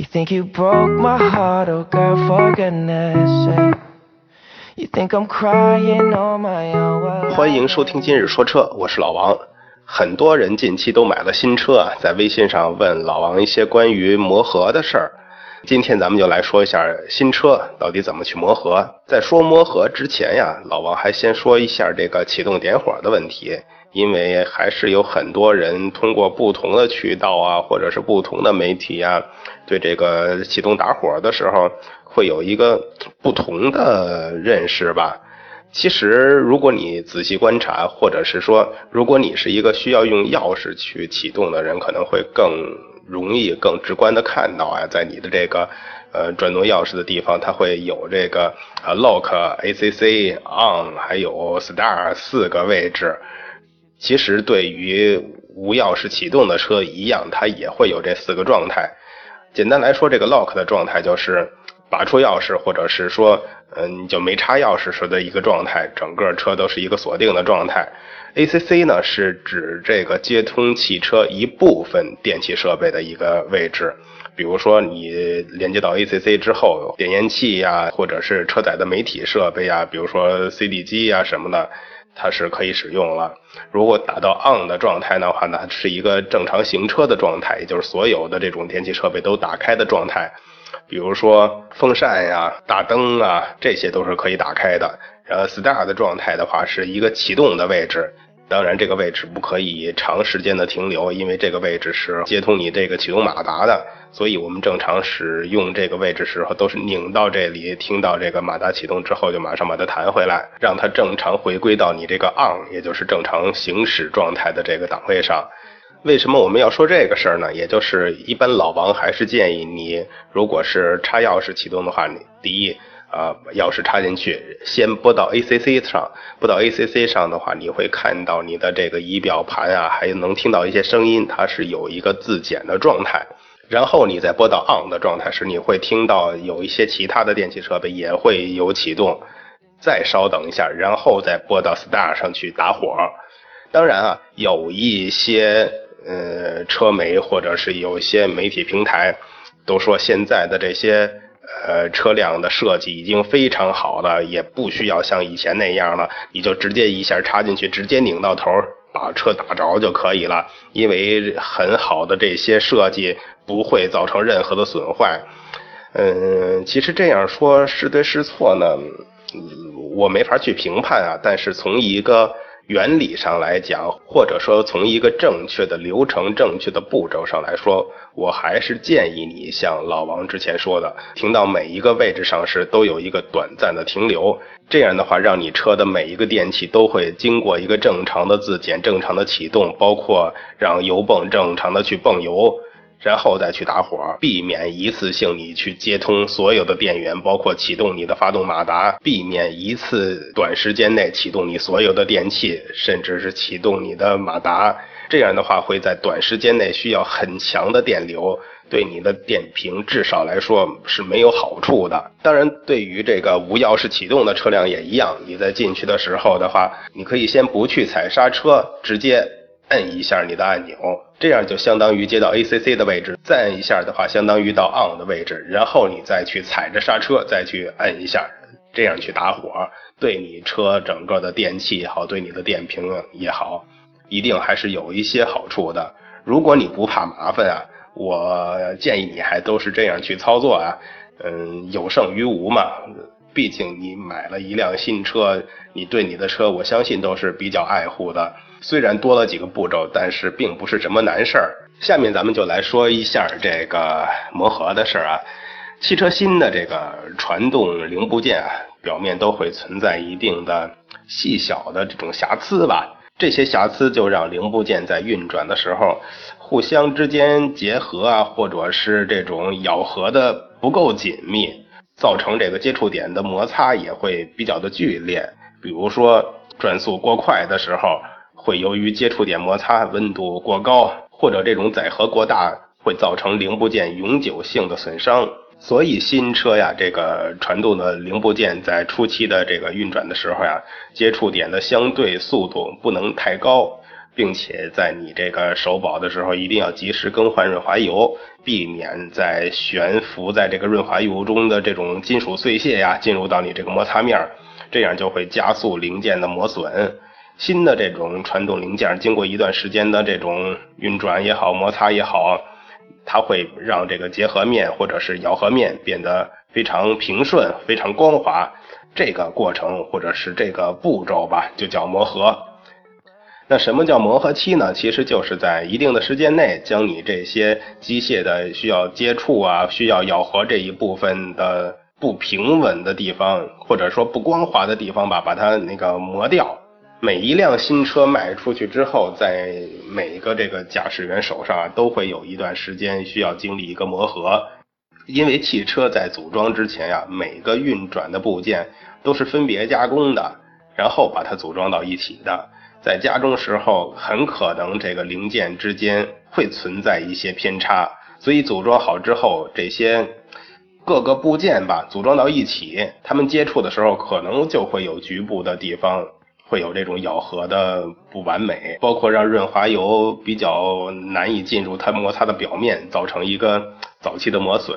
You think you broke my heart, oh girl, for goodness sake You think I'm crying on my own well, 欢迎收听今日说车，我是老王。很多人近期都买了新车啊，在微信上问老王一些关于磨合的事儿。今天咱们就来说一下新车到底怎么去磨合。在说磨合之前呀，老王还先说一下这个启动点火的问题，因为还是有很多人通过不同的渠道啊，或者是不同的媒体啊，对这个启动打火的时候会有一个不同的认识吧。其实，如果你仔细观察，或者是说，如果你是一个需要用钥匙去启动的人，可能会更容易、更直观的看到啊，在你的这个呃转动钥匙的地方，它会有这个呃 lock、ACC、on 还有 star 四个位置。其实对于无钥匙启动的车一样，它也会有这四个状态。简单来说，这个 lock 的状态就是拔出钥匙，或者是说，嗯，就没插钥匙时的一个状态，整个车都是一个锁定的状态。ACC 呢是指这个接通汽车一部分电气设备的一个位置，比如说你连接到 ACC 之后，点烟器呀，或者是车载的媒体设备呀，比如说 CD 机呀什么的，它是可以使用了。如果打到 on 的状态的话呢，是一个正常行车的状态，也就是所有的这种电气设备都打开的状态。比如说风扇呀、大灯啊，这些都是可以打开的。然后 star 的状态的话，是一个启动的位置。当然，这个位置不可以长时间的停留，因为这个位置是接通你这个启动马达的。所以我们正常使用这个位置时候，都是拧到这里，听到这个马达启动之后，就马上把它弹回来，让它正常回归到你这个 on，也就是正常行驶状态的这个档位上。为什么我们要说这个事儿呢？也就是一般老王还是建议你，如果是插钥匙启动的话，你第一啊、钥匙插进去，先拨到 ACC 上，拨到 ACC 上的话，你会看到你的这个仪表盘啊，还能听到一些声音，它是有一个自检的状态。然后你再拨到 on 的状态时，你会听到有一些其他的电气设备也会有启动。再稍等一下，然后再拨到 star 上去打火。当然啊，有一些呃车媒或者是有一些媒体平台都说现在的这些呃车辆的设计已经非常好了，也不需要像以前那样了，你就直接一下插进去，直接拧到头，把车打着就可以了。因为很好的这些设计不会造成任何的损坏。嗯，其实这样说是对是错呢？我没法去评判啊，但是从一个原理上来讲，或者说从一个正确的流程、正确的步骤上来说，我还是建议你像老王之前说的，停到每一个位置上时都有一个短暂的停留，这样的话，让你车的每一个电器都会经过一个正常的自检、正常的启动，包括让油泵正常的去泵油。然后再去打火，避免一次性你去接通所有的电源，包括启动你的发动马达，避免一次短时间内启动你所有的电器，甚至是启动你的马达。这样的话，会在短时间内需要很强的电流，对你的电瓶至少来说是没有好处的。当然，对于这个无钥匙启动的车辆也一样，你在进去的时候的话，你可以先不去踩刹车，直接摁一下你的按钮，这样就相当于接到 ACC 的位置，再摁一下的话，相当于到 on 的位置，然后你再去踩着刹车，再去摁一下，这样去打火，对你车整个的电器也好，对你的电瓶也好，一定还是有一些好处的。如果你不怕麻烦啊，我建议你还都是这样去操作啊，嗯，有胜于无嘛。毕竟你买了一辆新车，你对你的车，我相信都是比较爱护的。虽然多了几个步骤，但是并不是什么难事儿。下面咱们就来说一下这个磨合的事儿啊。汽车新的这个传动零部件啊，表面都会存在一定的细小的这种瑕疵吧。这些瑕疵就让零部件在运转的时候，互相之间结合啊，或者是这种咬合的不够紧密。造成这个接触点的摩擦也会比较的剧烈。比如说转速过快的时候，会由于接触点摩擦温度过高，或者这种载荷过大，会造成零部件永久性的损伤。所以新车呀，这个传动的零部件在初期的这个运转的时候呀，接触点的相对速度不能太高，并且在你这个首保的时候，一定要及时更换润滑油，避免在悬浮在这个润滑油中的这种金属碎屑呀进入到你这个摩擦面，这样就会加速零件的磨损。新的这种传动零件经过一段时间的这种运转也好，摩擦也好。它会让这个结合面或者是咬合面变得非常平顺、非常光滑，这个过程或者是这个步骤吧，就叫磨合。那什么叫磨合期呢？其实就是在一定的时间内，将你这些机械的需要接触啊、需要咬合这一部分的不平稳的地方，或者说不光滑的地方吧，把它那个磨掉。每一辆新车卖出去之后，在每个这个驾驶员手上啊，都会有一段时间需要经历一个磨合，因为汽车在组装之前呀，每个运转的部件都是分别加工的，然后把它组装到一起的。在加工时候，很可能这个零件之间会存在一些偏差，所以组装好之后，这些各个部件吧，组装到一起，它们接触的时候，可能就会有局部的地方。会有这种咬合的不完美，包括让润滑油比较难以进入它摩擦的表面，造成一个早期的磨损。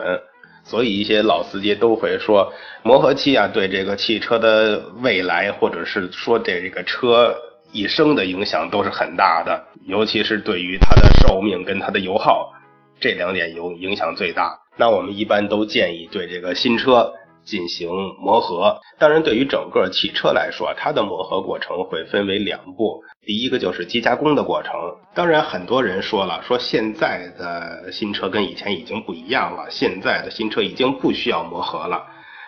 所以一些老司机都会说，磨合期啊，对这个汽车的未来，或者是说对这个车一生的影响都是很大的，尤其是对于它的寿命跟它的油耗这两点有影响最大。那我们一般都建议对这个新车。进行磨合，当然，对于整个汽车来说，它的磨合过程会分为两步。第一个就是机加工的过程。当然，很多人说了，说现在的新车跟以前已经不一样了，现在的新车已经不需要磨合了。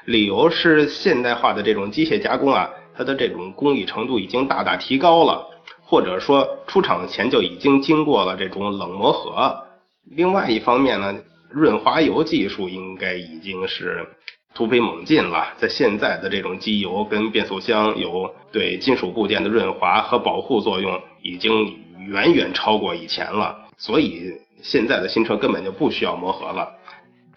理由是现代化的这种机械加工啊，它的这种工艺程度已经大大提高了，或者说出厂前就已经经过了这种冷磨合。另外一方面呢，润滑油技术应该已经是。突飞猛进了，在现在的这种机油跟变速箱有对金属部件的润滑和保护作用，已经远远超过以前了。所以现在的新车根本就不需要磨合了。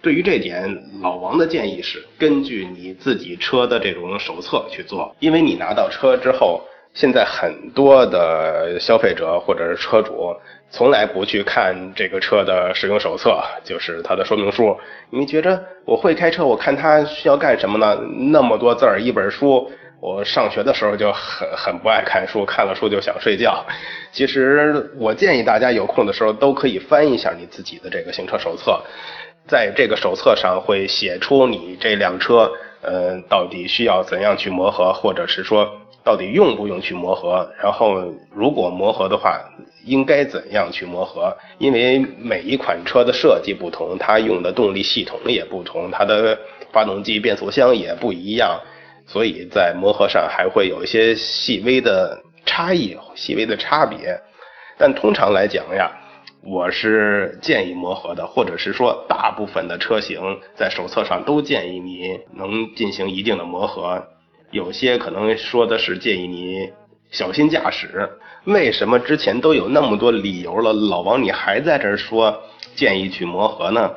对于这点，老王的建议是根据你自己车的这种手册去做，因为你拿到车之后，现在很多的消费者或者是车主。从来不去看这个车的使用手册，就是它的说明书。你觉着我会开车，我看它需要干什么呢？那么多字儿，一本书。我上学的时候就很很不爱看书，看了书就想睡觉。其实我建议大家有空的时候都可以翻一下你自己的这个行车手册，在这个手册上会写出你这辆车，呃，到底需要怎样去磨合，或者是说到底用不用去磨合。然后如果磨合的话。应该怎样去磨合？因为每一款车的设计不同，它用的动力系统也不同，它的发动机、变速箱也不一样，所以在磨合上还会有一些细微的差异、细微的差别。但通常来讲呀，我是建议磨合的，或者是说大部分的车型在手册上都建议你能进行一定的磨合，有些可能说的是建议你。小心驾驶，为什么之前都有那么多理由了，老王你还在这儿说建议去磨合呢？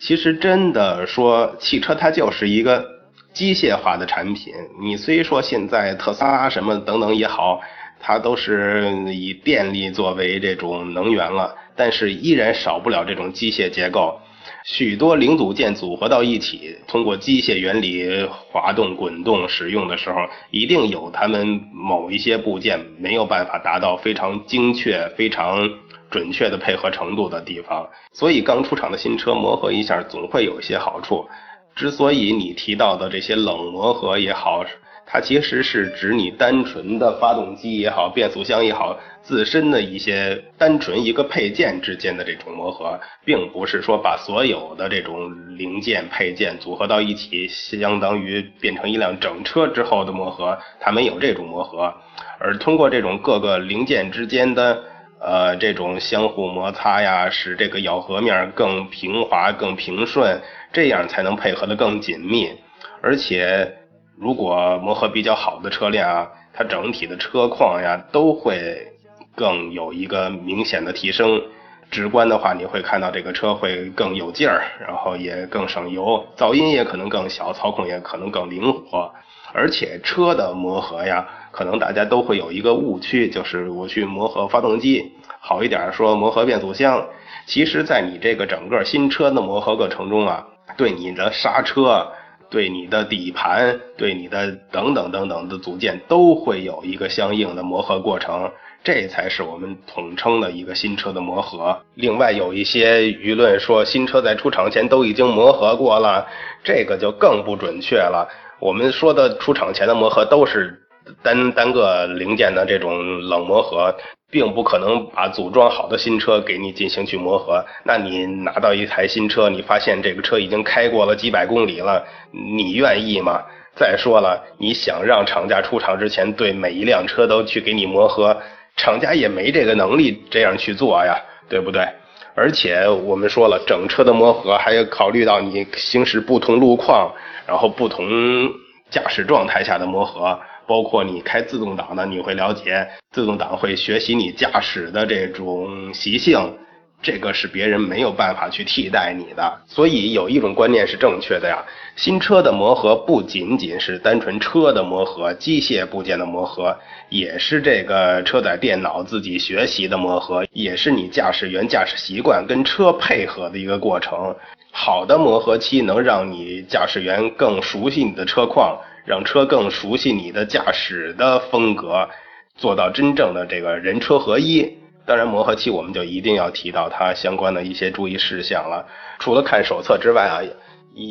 其实真的说，汽车它就是一个机械化的产品。你虽说现在特斯拉什么等等也好，它都是以电力作为这种能源了，但是依然少不了这种机械结构。许多零组件组合到一起，通过机械原理滑动、滚动使用的时候，一定有它们某一些部件没有办法达到非常精确、非常准确的配合程度的地方。所以刚出厂的新车磨合一下，总会有一些好处。之所以你提到的这些冷磨合也好，它其实是指你单纯的发动机也好，变速箱也好。自身的一些单纯一个配件之间的这种磨合，并不是说把所有的这种零件配件组合到一起，相当于变成一辆整车之后的磨合，它没有这种磨合，而通过这种各个零件之间的呃这种相互摩擦呀，使这个咬合面更平滑、更平顺，这样才能配合的更紧密。而且如果磨合比较好的车辆啊，它整体的车况呀都会更有一个明显的提升。直观的话，你会看到这个车会更有劲儿，然后也更省油，噪音也可能更小，操控也可能更灵活。而且车的磨合呀，可能大家都会有一个误区，就是我去磨合发动机，好一点说磨合变速箱。其实，在你这个整个新车的磨合过程中啊，对你的刹车、对你的底盘、对你的等等等等的组件，都会有一个相应的磨合过程。这才是我们统称的一个新车的磨合。另外，有一些舆论说新车在出厂前都已经磨合过了，这个就更不准确了。我们说的出厂前的磨合都是单单个零件的这种冷磨合，并不可能把组装好的新车给你进行去磨合。那你拿到一台新车，你发现这个车已经开过了几百公里了，你愿意吗？再说了，你想让厂家出厂之前对每一辆车都去给你磨合？厂家也没这个能力这样去做呀，对不对？而且我们说了，整车的磨合还要考虑到你行驶不同路况，然后不同驾驶状态下的磨合，包括你开自动挡的，你会了解自动挡会学习你驾驶的这种习性。这个是别人没有办法去替代你的，所以有一种观念是正确的呀。新车的磨合不仅仅是单纯车的磨合，机械部件的磨合，也是这个车载电脑自己学习的磨合，也是你驾驶员驾驶习惯跟车配合的一个过程。好的磨合期能让你驾驶员更熟悉你的车况，让车更熟悉你的驾驶的风格，做到真正的这个人车合一。当然，磨合期我们就一定要提到它相关的一些注意事项了。除了看手册之外啊，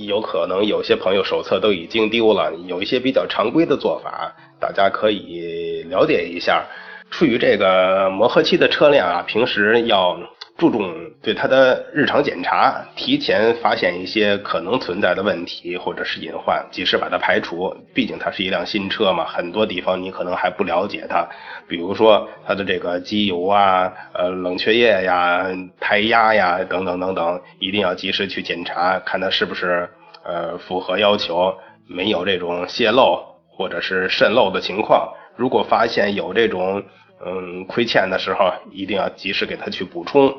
有可能有些朋友手册都已经丢了。有一些比较常规的做法，大家可以了解一下。处于这个磨合期的车辆啊，平时要。注重对它的日常检查，提前发现一些可能存在的问题或者是隐患，及时把它排除。毕竟它是一辆新车嘛，很多地方你可能还不了解它，比如说它的这个机油啊、呃冷却液呀、胎压呀等等等等，一定要及时去检查，看它是不是呃符合要求，没有这种泄漏或者是渗漏的情况。如果发现有这种，嗯，亏欠的时候一定要及时给他去补充，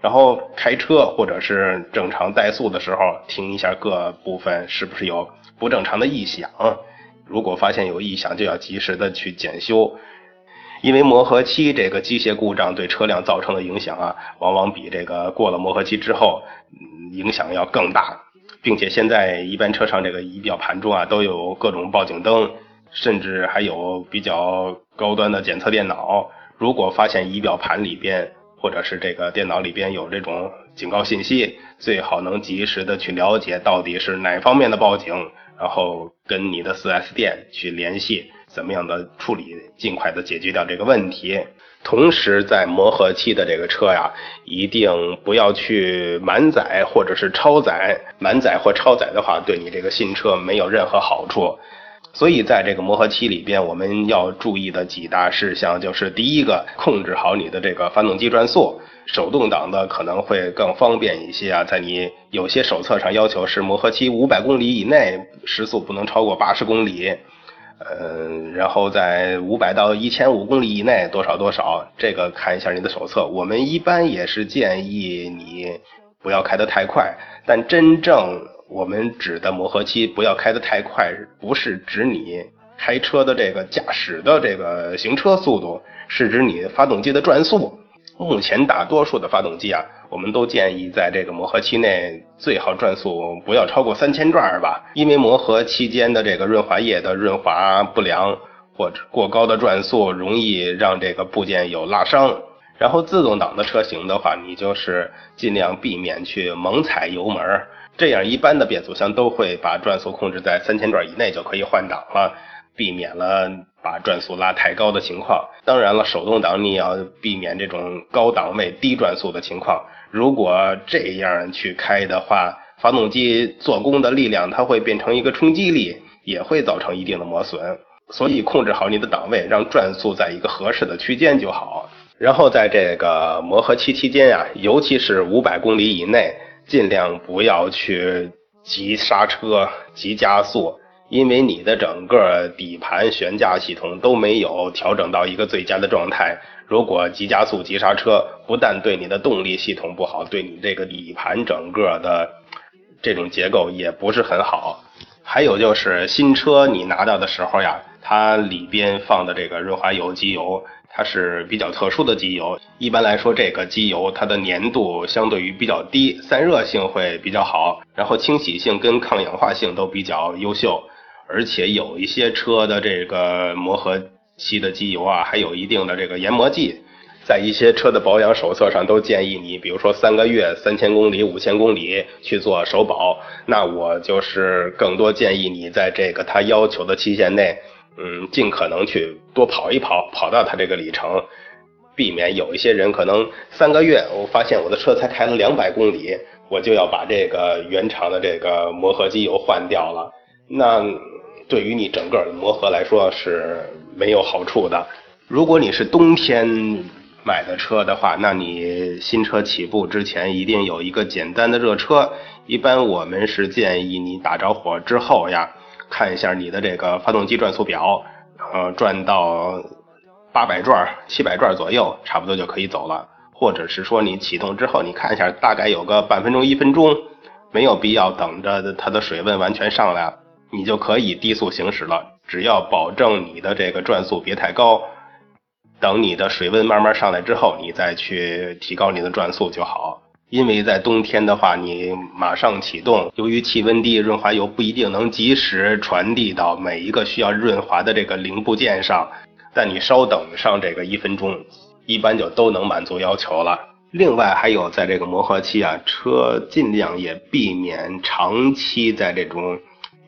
然后开车或者是正常怠速的时候，听一下各部分是不是有不正常的异响。如果发现有异响，就要及时的去检修，因为磨合期这个机械故障对车辆造成的影响啊，往往比这个过了磨合期之后影响要更大，并且现在一般车上这个仪表盘中啊都有各种报警灯。甚至还有比较高端的检测电脑，如果发现仪表盘里边或者是这个电脑里边有这种警告信息，最好能及时的去了解到底是哪方面的报警，然后跟你的 4S 店去联系，怎么样的处理，尽快的解决掉这个问题。同时，在磨合期的这个车呀，一定不要去满载或者是超载，满载或超载的话，对你这个新车没有任何好处。所以，在这个磨合期里边，我们要注意的几大事项就是：第一个，控制好你的这个发动机转速，手动挡的可能会更方便一些啊。在你有些手册上要求是磨合期五百公里以内，时速不能超过八十公里，嗯，然后在五百到一千五公里以内多少多少，这个看一下你的手册。我们一般也是建议你不要开得太快，但真正。我们指的磨合期不要开得太快，不是指你开车的这个驾驶的这个行车速度，是指你发动机的转速。目前大多数的发动机啊，我们都建议在这个磨合期内最好转速不要超过三千转吧，因为磨合期间的这个润滑液的润滑不良或者过高的转速，容易让这个部件有拉伤。然后自动挡的车型的话，你就是尽量避免去猛踩油门。这样，一般的变速箱都会把转速控制在三千转以内就可以换挡了，避免了把转速拉太高的情况。当然了，手动挡你也要避免这种高档位低转速的情况。如果这样去开的话，发动机做功的力量它会变成一个冲击力，也会造成一定的磨损。所以控制好你的档位，让转速在一个合适的区间就好。然后在这个磨合期期间啊，尤其是五百公里以内。尽量不要去急刹车、急加速，因为你的整个底盘、悬架系统都没有调整到一个最佳的状态。如果急加速、急刹车，不但对你的动力系统不好，对你这个底盘整个的这种结构也不是很好。还有就是新车你拿到的时候呀，它里边放的这个润滑油机油，它是比较特殊的机油。一般来说，这个机油它的粘度相对于比较低，散热性会比较好，然后清洗性跟抗氧化性都比较优秀。而且有一些车的这个磨合期的机油啊，还有一定的这个研磨剂，在一些车的保养手册上都建议你，比如说三个月、三千公里、五千公里去做首保。那我就是更多建议你在这个他要求的期限内，嗯，尽可能去多跑一跑，跑到他这个里程，避免有一些人可能三个月，我发现我的车才开了两百公里，我就要把这个原厂的这个磨合机油换掉了。那对于你整个的磨合来说是没有好处的。如果你是冬天买的车的话，那你新车起步之前一定有一个简单的热车。一般我们是建议你打着火之后呀，看一下你的这个发动机转速表，呃，转到八百转、七百转左右，差不多就可以走了。或者是说你启动之后，你看一下，大概有个半分钟、一分钟，没有必要等着它的水温完全上来。你就可以低速行驶了，只要保证你的这个转速别太高，等你的水温慢慢上来之后，你再去提高你的转速就好。因为在冬天的话，你马上启动，由于气温低，润滑油不一定能及时传递到每一个需要润滑的这个零部件上，但你稍等上这个一分钟，一般就都能满足要求了。另外还有在这个磨合期啊，车尽量也避免长期在这种。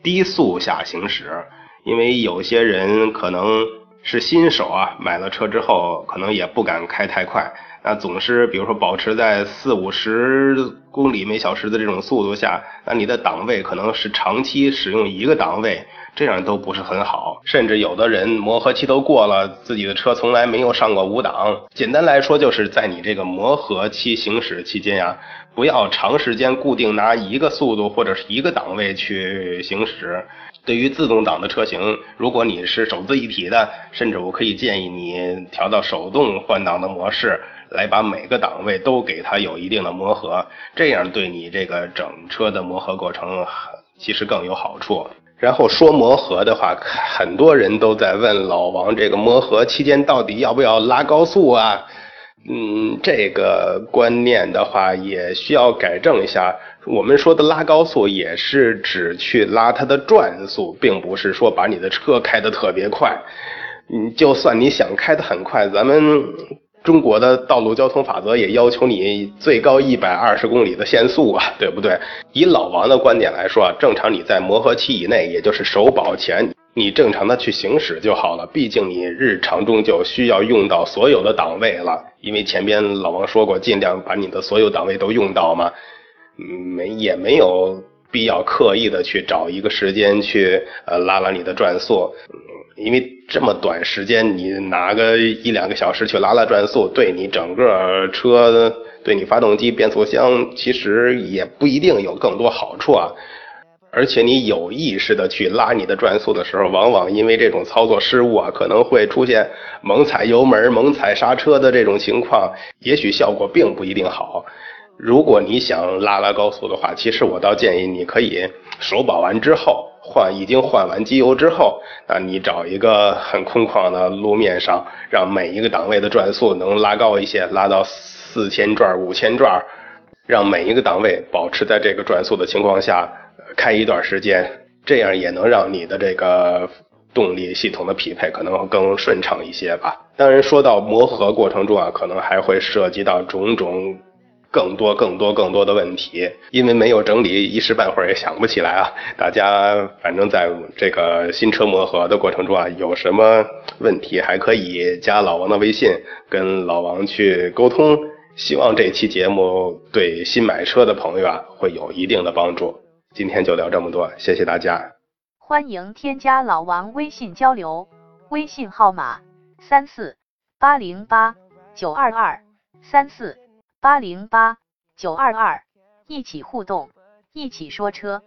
低速下行驶，因为有些人可能是新手啊，买了车之后可能也不敢开太快，那总是比如说保持在四五十公里每小时的这种速度下，那你的档位可能是长期使用一个档位，这样都不是很好。甚至有的人磨合期都过了，自己的车从来没有上过五档。简单来说，就是在你这个磨合期行驶期间呀。不要长时间固定拿一个速度或者是一个档位去行驶。对于自动挡的车型，如果你是手自一体的，甚至我可以建议你调到手动换挡的模式，来把每个档位都给它有一定的磨合，这样对你这个整车的磨合过程其实更有好处。然后说磨合的话，很多人都在问老王，这个磨合期间到底要不要拉高速啊？嗯，这个观念的话也需要改正一下。我们说的拉高速也是指去拉它的转速，并不是说把你的车开得特别快。嗯，就算你想开得很快，咱们中国的道路交通法则也要求你最高一百二十公里的限速啊，对不对？以老王的观点来说啊，正常你在磨合期以内，也就是首保前。你正常的去行驶就好了，毕竟你日常中就需要用到所有的档位了。因为前边老王说过，尽量把你的所有档位都用到嘛，没也没有必要刻意的去找一个时间去呃拉拉你的转速，因为这么短时间你拿个一两个小时去拉拉转速，对你整个车、对你发动机、变速箱其实也不一定有更多好处啊。而且你有意识的去拉你的转速的时候，往往因为这种操作失误啊，可能会出现猛踩油门、猛踩刹车的这种情况，也许效果并不一定好。如果你想拉拉高速的话，其实我倒建议你可以首保完之后换，已经换完机油之后，那你找一个很空旷的路面上，让每一个档位的转速能拉高一些，拉到四千转、五千转，让每一个档位保持在这个转速的情况下。开一段时间，这样也能让你的这个动力系统的匹配可能更顺畅一些吧。当然，说到磨合过程中啊，可能还会涉及到种种更多、更多、更多的问题，因为没有整理，一时半会儿也想不起来啊。大家反正在这个新车磨合的过程中啊，有什么问题还可以加老王的微信，跟老王去沟通。希望这期节目对新买车的朋友啊，会有一定的帮助。今天就聊这么多，谢谢大家。欢迎添加老王微信交流，微信号码三四八零八九二二三四八零八九二二，一起互动，一起说车。